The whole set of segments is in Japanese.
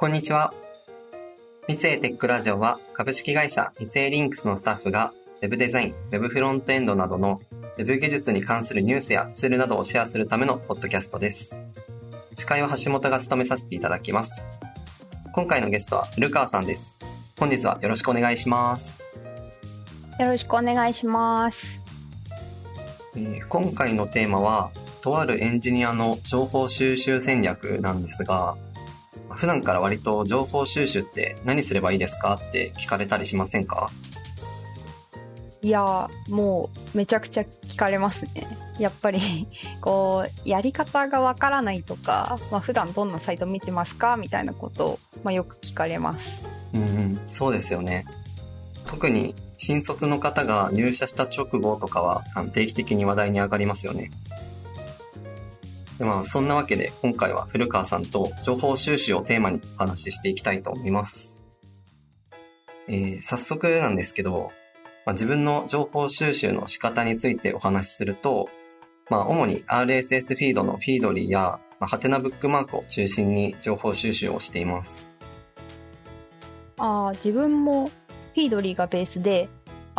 こんにちは。三井テックラジオは株式会社三井リンクスのスタッフが Web デザイン、Web フロントエンドなどの Web 技術に関するニュースやツールなどをシェアするためのポッドキャストです。司会は橋本が務めさせていただきます。今回のゲストは古川さんです。本日はよろしくお願いします。よろしくお願いします。えー今回のテーマは、とあるエンジニアの情報収集戦略なんですが、普段から割と情報収集って何すればいいですかって聞かれたりしませんか？いやーもうめちゃくちゃ聞かれますね。やっぱり こうやり方がわからないとか、まあ、普段どんなサイト見てますかみたいなことを、まあ、よく聞かれます。うんうん、そうですよね。特に新卒の方が入社した直後とかは定期的に話題に上がりますよね。まあ、そんなわけで今回は古川さんと情報収集をテーマにお話ししていきたいと思います。えー早速なんですけど、まあ、自分の情報収集の仕方についてお話しすると、まあ、主に RSS フィードのフィードリーや、まあ、ハテナブックマークを中心に情報収集をしています。あー自分もフィードリーがベースで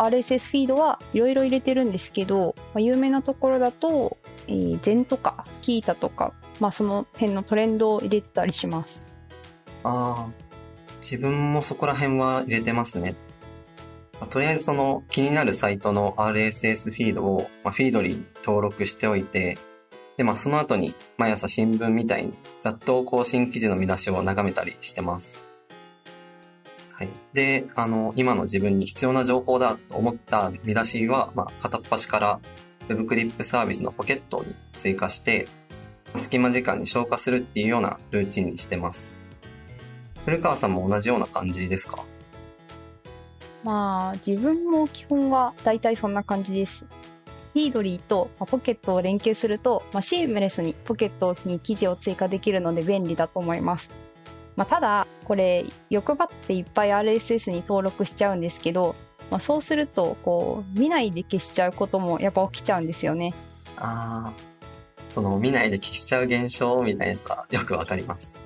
RSS フィードはいろいろ入れてるんですけど、まあ、有名なところだと、えー、ゼンとかキータとか、まあ、その辺のトレンドを入れてたりします。ああ、自分もそこら辺は入れてますね。まあとりあえずその気になるサイトの RSS フィードを、まあ、フィードリーに登録しておいて、で、まあその後に毎朝新聞みたいにざっと更新記事の見出しを眺めたりしてます。で、あの、今の自分に必要な情報だと思った見出しは、まあ片っ端から Web クリップサービスのポケットに追加して、隙間時間に消化するっていうようなルーチンにしてます。古川さんも同じような感じですか？まあ自分も基本は大体そんな感じです。フィードリーとポケットを連携すると、まあ、シームレスにポケットに記事を追加できるので便利だと思います。まあ、ただこれ欲張っていっぱい RSS に登録しちゃうんですけど、まあ、そうするとこう見ないで消しちゃうこともやっぱ起きちゃうんですよね。ああ、その見ないで消しちゃう現象みたいなやつがよくわかります。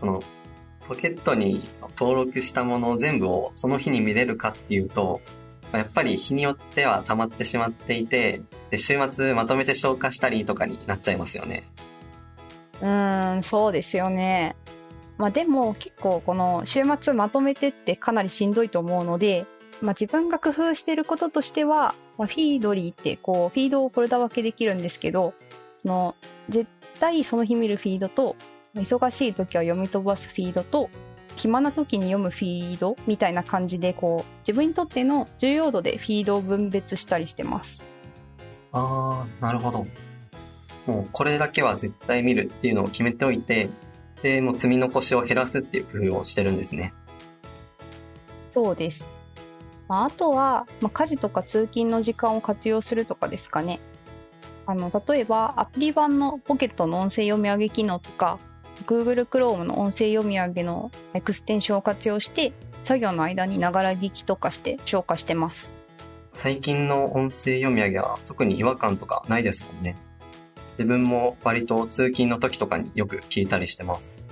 このポケットに登録したもの全部をその日に見れるかっていうと、まあやっぱり日によっては溜まってしまっていて、で週末まとめて消化したりとかになっちゃいますよね。うーんそうですよね。まあでも結構この週末まとめてってかなりしんどいと思うので、まあ、自分が工夫してることとしては、まあ、フィードリーってこうフィードをフォルダ分けできるんですけどその絶対その日見るフィードと忙しい時は読み飛ばすフィードと暇な時に読むフィードみたいな感じでこう自分にとっての重要度でフィードを分別したりしてます。ああ、なるほど。もうこれだけは絶対見るっていうのを決めておいて、で、もう積み残しを減らすっていう工夫をしてるんですね。そうです。まあ、あとは、まあ、家事とか通勤の時間を活用するとかですかね。あの、例えば、アプリ版のポケットの音声読み上げ機能とか、Google Chrome の音声読み上げのエクステンションを活用して、作業の間にながら聞きとかして消化してます。最近の音声読み上げは特に違和感とかないですもんね。自分も割と通勤の時とかによく聞いたりしてます。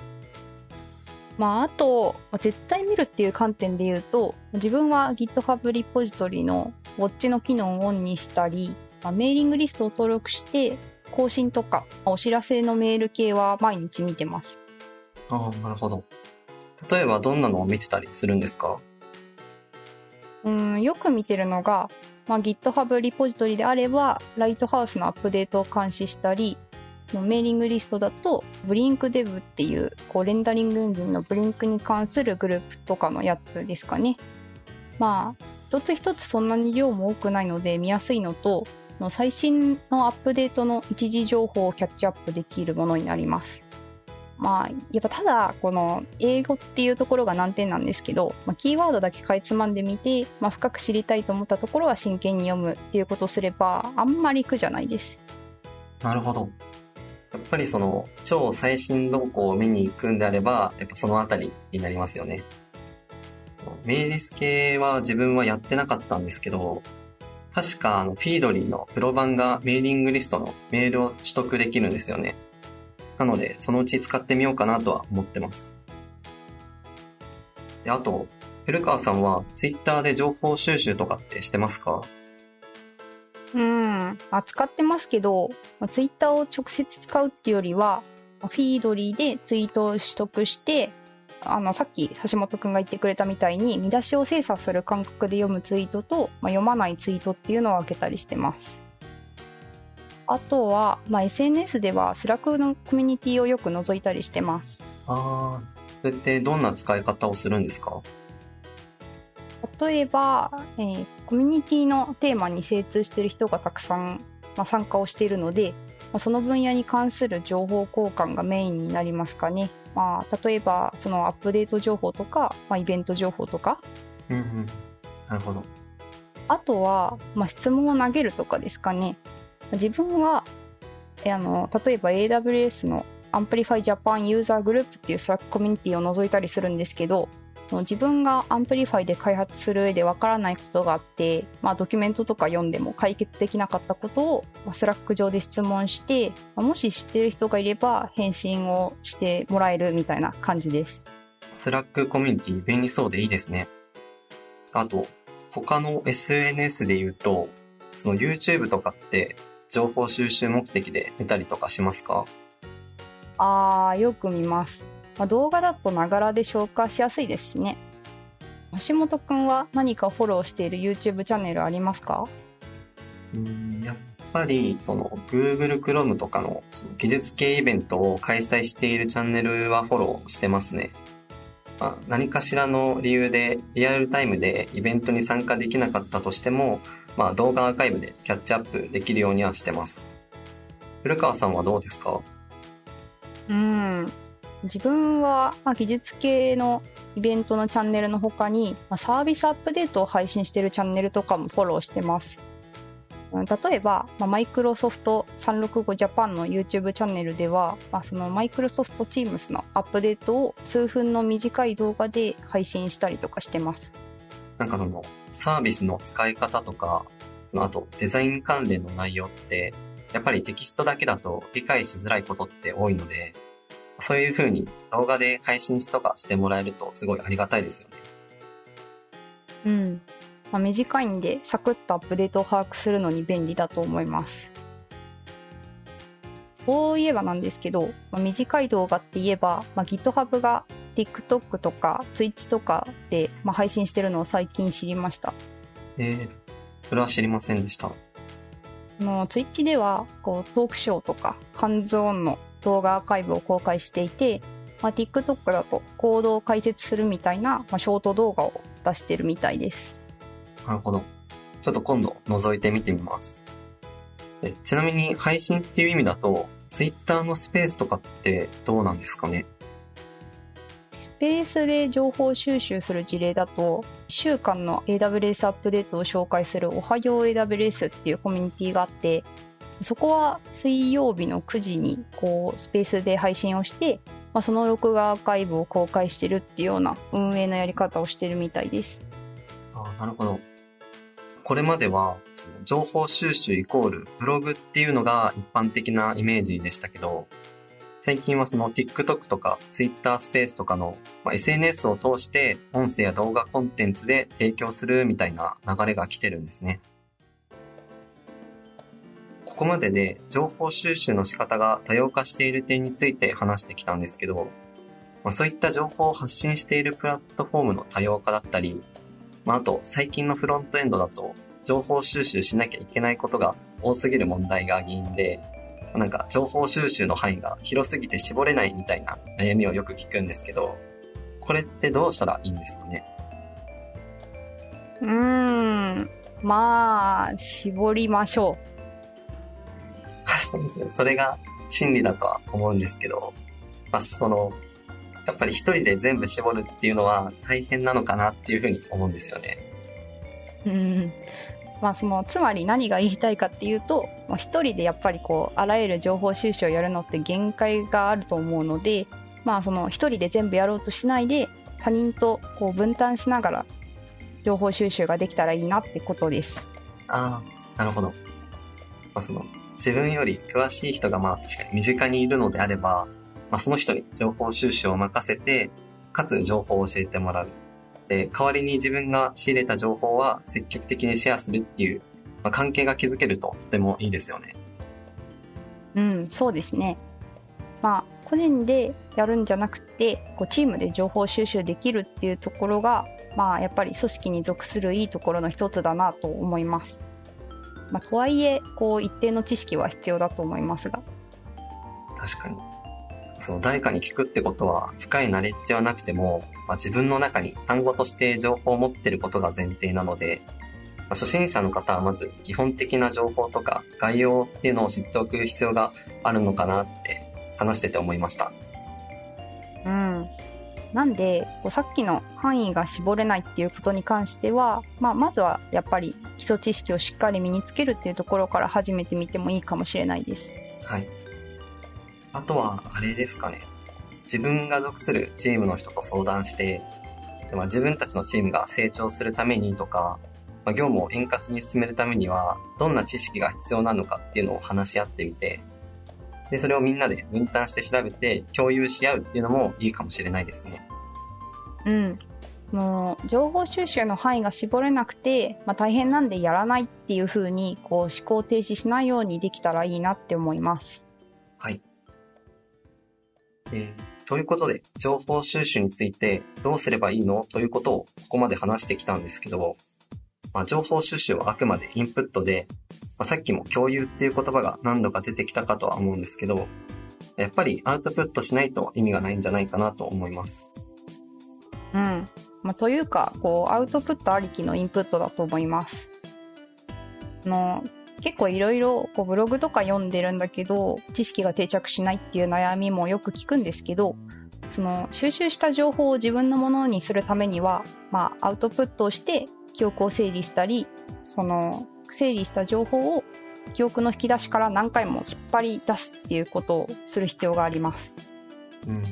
まあ、あと、まあ絶対見るっていう観点で言うと、自分は GitHub リポジトリのウォッチの機能をオンにしたり、まあメーリングリストを登録して、更新とかまあお知らせのメール系は毎日見てます。ああ、なるほど。例えばどんなのを見てたりするんですか？うん、よく見てるのが、まあ、GitHub リポジトリであれば、ライトハウスのアップデートを監視したり、そのメーリングリストだと、ブリンクデブっていう、こう、レンダリングエンジンのブリンクに関するグループとかのやつですかね。まあ、一つ一つそんなに量も多くないので見やすいのと、の最新のアップデートの一時情報をキャッチアップできるものになります。まあ、やっぱただ、この英語っていうところが難点なんですけど、まあ、キーワードだけかいつまんでみて、まあ、深く知りたいと思ったところは真剣に読むっていうことをすれば、あんまり苦じゃないです。なるほど。やっぱりその超最新動向を見に行くんであれば、やっぱそのあたりになりますよね。メイリス系は自分はやってなかったんですけど、確かあのフィードリーのプロ版がメーリングリストのメールを取得できるんですよね。なので、そのうち使ってみようかなとは思ってます。であと、古川さんはツイッターで情報収集とかってしてますか？うん、扱ってますけど、ツイッターを直接使うっていうよりは、 Feedly でツイートを取得して、あの、さっき橋本くんが言ってくれたみたいに、見出しを精査する感覚で読むツイートと、まあ、読まないツイートっていうのを分けたりしてます。あとは、まあ、SNS では Slack のコミュニティをよく覗いたりしてます。ああ、それってどんな使い方をするんですか？例えば、えーコミュニティのテーマに精通している人がたくさん、まあ、参加をしているので、まあ、その分野に関する情報交換がメインになりますかね。まあ、例えばそのアップデート情報とか、まあ、イベント情報とかうんうん。なるほど。あとは、まあ、質問を投げるとかですかね。自分はあの例えば AWS の Amplify Japan User Group っていう Slack コミュニティを覗いたりするんですけど自分が Amplify で開発する上でわからないことがあって、まあ、ドキュメントとか読んでも解決できなかったことを、まあ、Slack 上で質問して、もし知ってる人がいれば返信をしてもらえるみたいな感じです。 Slack コミュニティ便利そうでいいですね。あと、他の SNS で言うと、その YouTube とかって情報収集目的で見たりとかしますか？あーよく見ます、まあ、動画だとながらで消化しやすいですしね。橋本くんは何かフォローしている YouTube チャンネルありますか？うんやっぱり、その Google Chrome とかのその技術系イベントを開催しているチャンネルはフォローしてますね。まあ、何かしらの理由でリアルタイムでイベントに参加できなかったとしても、まあ動画アーカイブでキャッチアップできるようにはしてます。古川さんはどうですか？うん。自分は、まあ、技術系のイベントのチャンネルの他に、まあ、サービスアップデートを配信しているチャンネルとかもフォローしてます。例えば、まあ、マイクロソフト365ジャパンの YouTube チャンネルでは、まあ、そのマイクロソフト Teams のアップデートを数分の短い動画で配信したりとかしてますなんかそのサービスの使い方とか、そのあとデザイン関連の内容って、やっぱりテキストだけだと理解しづらいことって多いので、そういう風に動画で配信とかしてもらえるとすごいありがたいですよね。うん、まあ、短いんでサクッとアップデートを把握するのに便利だと思います。そういえばなんですけど、まあ、短い動画って言えば、まあ、GitHub が TikTok とか Twitch とかで、まあ、配信してるのを最近知りました。えー、それは知りませんでした。あの Twitch ではこうトークショーとかハンズオンの動画アーカイブを公開していて、まあ、TikTok だとコードを解説するみたいな、まあ、ショート動画を出してるみたいですなるほど。ちょっと今度覗いてみてみます。えちなみに配信っていう意味だと、Twitter のスペースとかってどうなんですかね？スペースで情報収集する事例だと、1週間の AWS アップデートを紹介するおはよう AWS っていうコミュニティがあって、そこは水曜日の9時にこうスペースで配信をして、まあ、その録画アーカイブを公開してるっていうような運営のやり方をしてるみたいです。ああ、なるほど。これまでは、その情報収集イコールブログっていうのが一般的なイメージでしたけど、最近はその TikTok とか Twitter スペースとかの、まあ、SNS を通して音声や動画コンテンツで提供するみたいな流れが来てるんですね。ここまでで情報収集の仕方が多様化している点について話してきたんですけど、まあ、そういった情報を発信しているプラットフォームの多様化だったり、まあ、あと最近のフロントエンドだと情報収集しなきゃいけないことが多すぎる問題が原因で、なんか情報収集の範囲が広すぎて絞れないみたいな悩みをよく聞くんですけど、これってどうしたらいいんですかね？うーん、まあ、絞りましょ そうですね。それが真理だとは思うんですけど、まあ、その、やっぱり一人で全部絞るっていうのは大変なのかなっていうふうに思うんですよね。う。うん。まあそのつまり何が言いたいかっていうとまあ一人でやっぱりこうあらゆる情報収集をやるのって限界があると思うのでまあその一人で全部やろうとしないで他人とこう分担しながら情報収集ができたらいいなってことです。ああ、なるほど。まあ、その、自分より詳しい人がまあ確かに身近にいるのであれば、まあ、その人に情報収集を任せて、かつ情報を教えてもらう。で、代わりに自分が仕入れた情報は積極的にシェアするっていう、まあ、関係が築けるととてもいいですよね。うん、そうですね。まあ、個人でやるんじゃなくて、こうチームで情報収集できるっていうところが、まあ、やっぱり組織に属するいいところの一つだなと思います。まあ、とはいえ、こう、一定の知識は必要だと思いますが。確かに。その誰かに聞くってことは深いナレッジはなくても、まあ、自分の中に単語として情報を持ってることが前提なので、まあ、初心者の方はまず基本的な情報とか概要っていうのを知っておく必要があるのかなって話してて思いました。うん。なんで、さっきの範囲が絞れないっていうことに関しては、まあ、まずはやっぱり基礎知識をしっかり身につけるっていうところから始めてみてもいいかもしれないです。はい。あとは、あれですかね。自分が属するチームの人と相談して、まあ、自分たちのチームが成長するためにとか、まあ、業務を円滑に進めるためには、どんな知識が必要なのかっていうのを話し合ってみて、で、それをみんなで分担して調べて共有し合うっていうのもいいかもしれないですね。うん。もう、情報収集の範囲が絞れなくて、まあ、大変なんでやらないっていうふうに、こう、思考停止しないようにできたらいいなって思います。えー、ということで、情報収集についてどうすればいいの？ということをここまで話してきたんですけど、まあ、情報収集はあくまでインプットで、まあ、さっきも共有っていう言葉が何度か出てきたかとは思うんですけど、やっぱりアウトプットしないと意味がないんじゃないかなと思います。うん。まあ、というか、こう、アウトプットありきのインプットだと思います。の、結構いろいろブログとか読んでるんだけど知識が定着しないっていう悩みもよく聞くんですけどその収集した情報を自分のものにするためには、まあ、アウトプットをして記憶を整理したりその整理した情報を記憶の引き出しから何回も引っ張り出すっていうことをする必要があります。うん。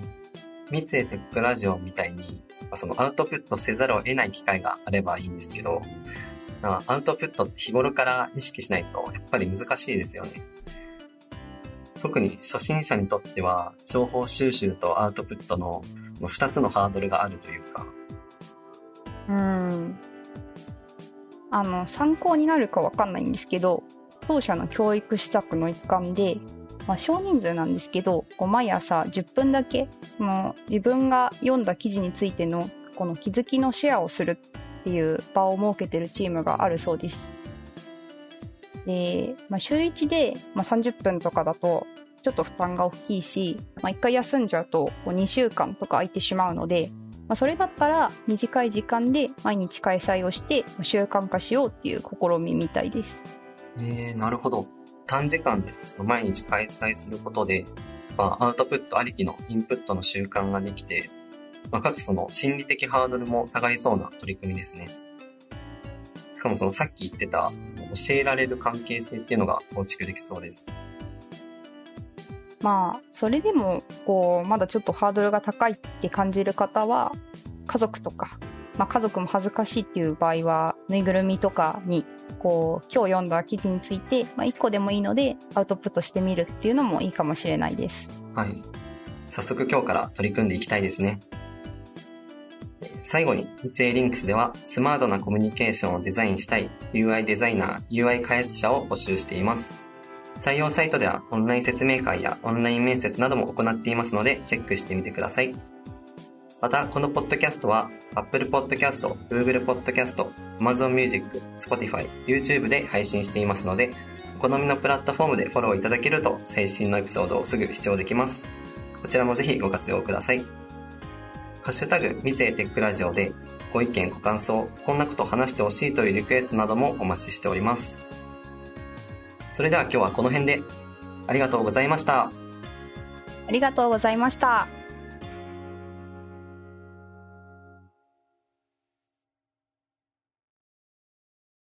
三井テックラジオみたいに、そのアウトプットせざるを得ない機会があればいいんですけど、アウトプットって日頃から意識しないとやっぱり難しいですよね。特に初心者にとっては情報収集とアウトプットの2つのハードルがあるというか。うん。あの、参考になるかわかんないんですけど、当社の教育施策の一環で、まあ、少人数なんですけど、こう毎朝10分だけ、その自分が読んだ記事についてのこの気づきのシェアをするっていう場を設けてるチームがあるそうです。で、まあ、週1で、まあ、30分とかだとちょっと負担が大きいし、まあ、1回休んじゃうとこう2週間とか空いてしまうので、まあ、それだったら短い時間で毎日開催をして習慣化しようっていう試みみたいです。えー、なるほど。短時間でその毎日開催することで、まあ、アウトプットありきのインプットの習慣ができて、まあ、かつその心理的ハードルも下がりそうな取り組みですね。しかもそのさっき言ってた、その教えられる関係性っていうのが構築できそうです。まあ、それでも、こう、まだちょっとハードルが高いって感じる方は、家族とか、まあ、家族も恥ずかしいっていう場合は、ぬいぐるみとかに、こう、今日読んだ記事について、まあ、1個でもいいので、アウトプットしてみるっていうのもいいかもしれないです。はい。早速今日から取り組んでいきたいですね。最後に、三井リンクスではスマートなコミュニケーションをデザインしたい UI デザイナー、UI 開発者を募集しています。採用サイトではオンライン説明会やオンライン面接なども行っていますのでチェックしてみてください。また、このポッドキャストは Apple Podcast、Google Podcast、Amazon Music、Spotify、YouTube で配信していますので、お好みのプラットフォームでフォローいただけると最新のエピソードをすぐ視聴できます。こちらもぜひご活用ください。ハッシュタグ、三井テックラジオで、ご意見、ご感想、こんなこと話してほしいというリクエストなどもお待ちしております。それでは今日はこの辺で、ありがとうございました。ありがとうございました。